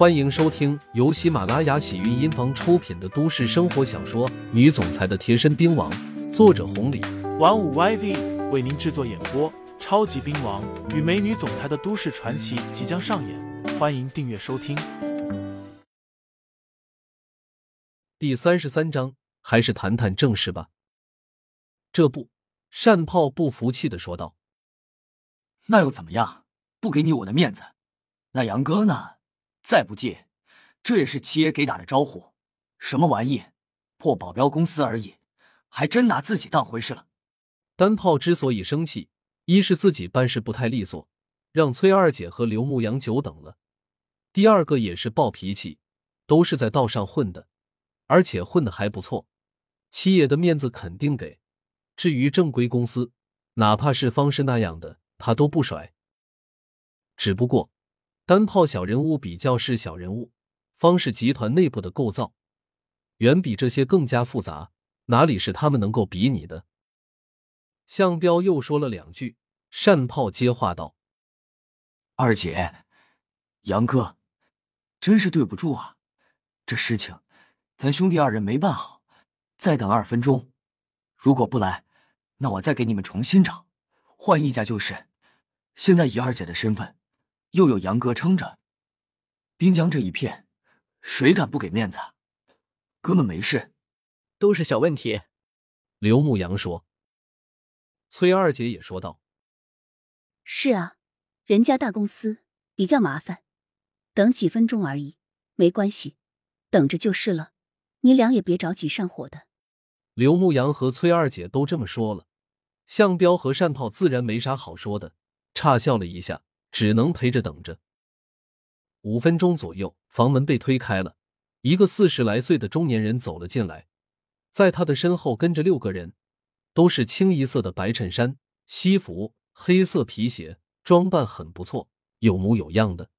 欢迎收听由喜马拉雅喜韵音房出品的都市生活小说《女总裁的贴身兵王》，作者红礼，玩五 YV 为您制作演播。超级兵王与美女总裁的都市传奇即将上演，欢迎订阅收听。第三十三章，还是谈谈正事吧。这不，单炮不服气的说道：“那又怎么样？不给你我的面子，那杨哥呢？再不借，这也是七爷给打的招呼。什么玩意？破保镖公司而已，还真拿自己当回事了。”单炮之所以生气。一是自己办事不太利索，让崔二姐和刘牧阳久等了；第二个也是暴脾气，都是在道上混的，而且混的还不错，七爷的面子肯定给。至于正规公司，哪怕是方氏那样的，他都不甩。只不过单炮小人物比较是小人物，方氏集团内部的构造远比这些更加复杂，哪里是他们能够比拟的？向彪又说了两句。单炮接话道：“二姐，杨哥，真是对不住啊！这事情，咱兄弟二人没办好，再等二分钟，如果不来，那我再给你们重新找，换一家就是。现在以二姐的身份，又有杨哥撑着，滨江这一片，谁敢不给面子？哥们没事，都是小问题。”刘牧阳说。崔二姐也说道。是啊，人家大公司比较麻烦，等几分钟而已，没关系，等着就是了。你俩也别着急上火的。刘牧阳和崔二姐都这么说了，向彪和单炮自然没啥好说的，差笑了一下，只能陪着等着。五分钟左右，房门被推开了，一个四十来岁的中年人走了进来，在他的身后跟着六个人，都是清一色的白衬衫、西服。黑色皮鞋，装扮很不错，有模有样的。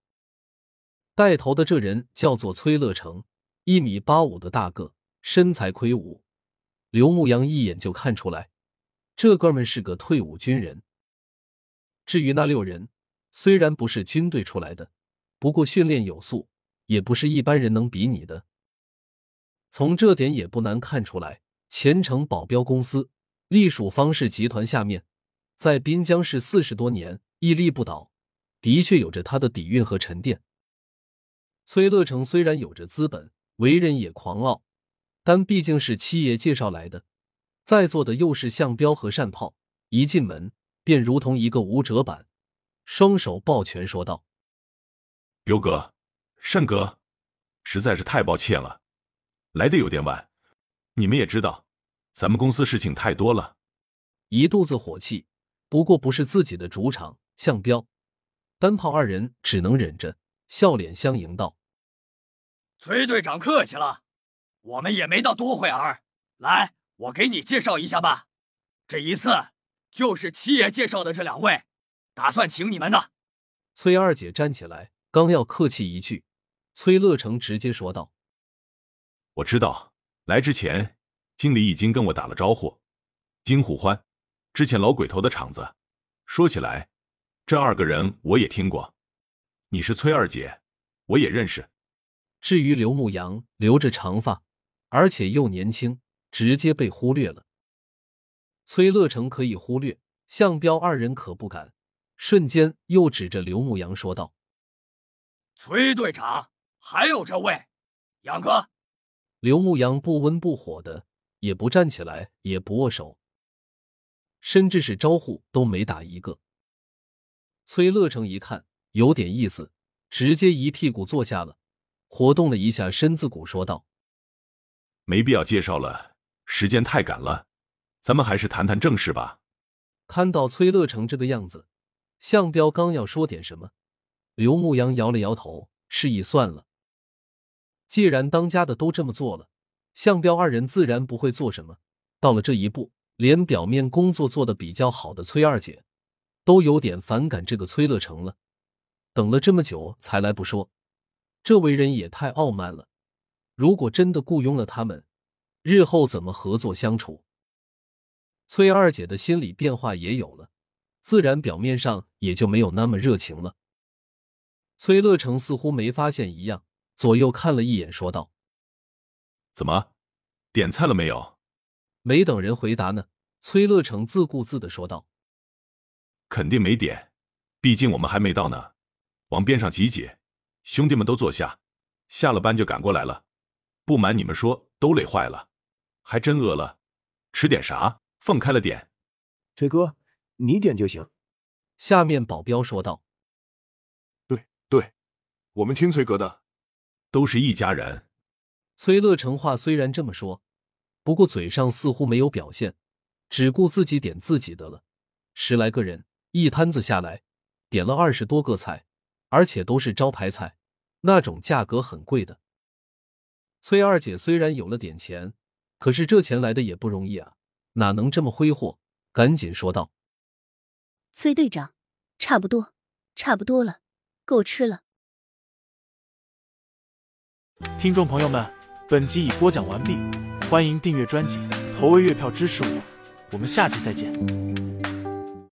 带头的这人叫做崔乐成，一米八五的大个，身材魁梧。刘牧阳一眼就看出来，这哥们是个退伍军人。至于那六人，虽然不是军队出来的，不过训练有素，也不是一般人能比拟的。从这点也不难看出来，前程保镖公司隶属方氏集团下面。在滨江市四十多年屹立不倒，的确有着他的底蕴和沉淀。崔乐成虽然有着资本，为人也狂傲，但毕竟是七爷介绍来的，在座的又是向彪和单炮，一进门便如同一个无辙板，双手抱拳说道：“彪哥，善哥，实在是太抱歉了，来的有点晚。你们也知道，咱们公司事情太多了，一肚子火气。”不过不是自己的主场，向彪、单炮二人只能忍着，笑脸相迎道：“崔队长客气了，我们也没到多会儿。来，我给你介绍一下吧。这一次就是七爷介绍的这两位，打算请你们的。”崔二姐站起来，刚要客气一句，崔乐成直接说道：“我知道，来之前经理已经跟我打了招呼，金虎欢。”之前老鬼头的厂子，说起来，这二个人我也听过。你是崔二姐，我也认识。至于刘牧阳，留着长发，而且又年轻，直接被忽略了。崔乐成可以忽略，向彪二人可不敢。瞬间又指着刘牧阳说道：“崔队长，还有这位杨哥。”刘牧阳不温不火的，也不站起来，也不握手。甚至是招呼都没打一个。崔乐成一看有点意思，直接一屁股坐下了，活动了一下身子骨，说道：“没必要介绍了，时间太赶了，咱们还是谈谈正事吧。”看到崔乐成这个样子，向彪刚要说点什么，刘牧阳摇了摇头，示意算了。既然当家的都这么做了，向彪二人自然不会做什么。到了这一步。连表面工作做的比较好的崔二姐，都有点反感这个崔乐成了。等了这么久才来不说，这为人也太傲慢了。如果真的雇佣了他们，日后怎么合作相处？崔二姐的心理变化也有了，自然表面上也就没有那么热情了。崔乐成似乎没发现一样，左右看了一眼，说道：“怎么，点菜了没有？”没等人回答呢，崔乐成自顾自的说道：“肯定没点，毕竟我们还没到呢。往边上挤挤，兄弟们都坐下。下了班就赶过来了。不瞒你们说，都累坏了，还真饿了。吃点啥？放开了点。”崔哥，你点就行。下面保镖说道：“对对，我们听崔哥的，都是一家人。”崔乐成话虽然这么说。不过嘴上似乎没有表现，只顾自己点自己的了。十来个人一摊子下来，点了二十多个菜，而且都是招牌菜，那种价格很贵的。崔二姐虽然有了点钱，可是这钱来的也不容易啊，哪能这么挥霍？赶紧说道：“崔队长，差不多，差不多了，够吃了。”听众朋友们，本集已播讲完毕。欢迎订阅专辑，投喂月票支持我，我们下期再见。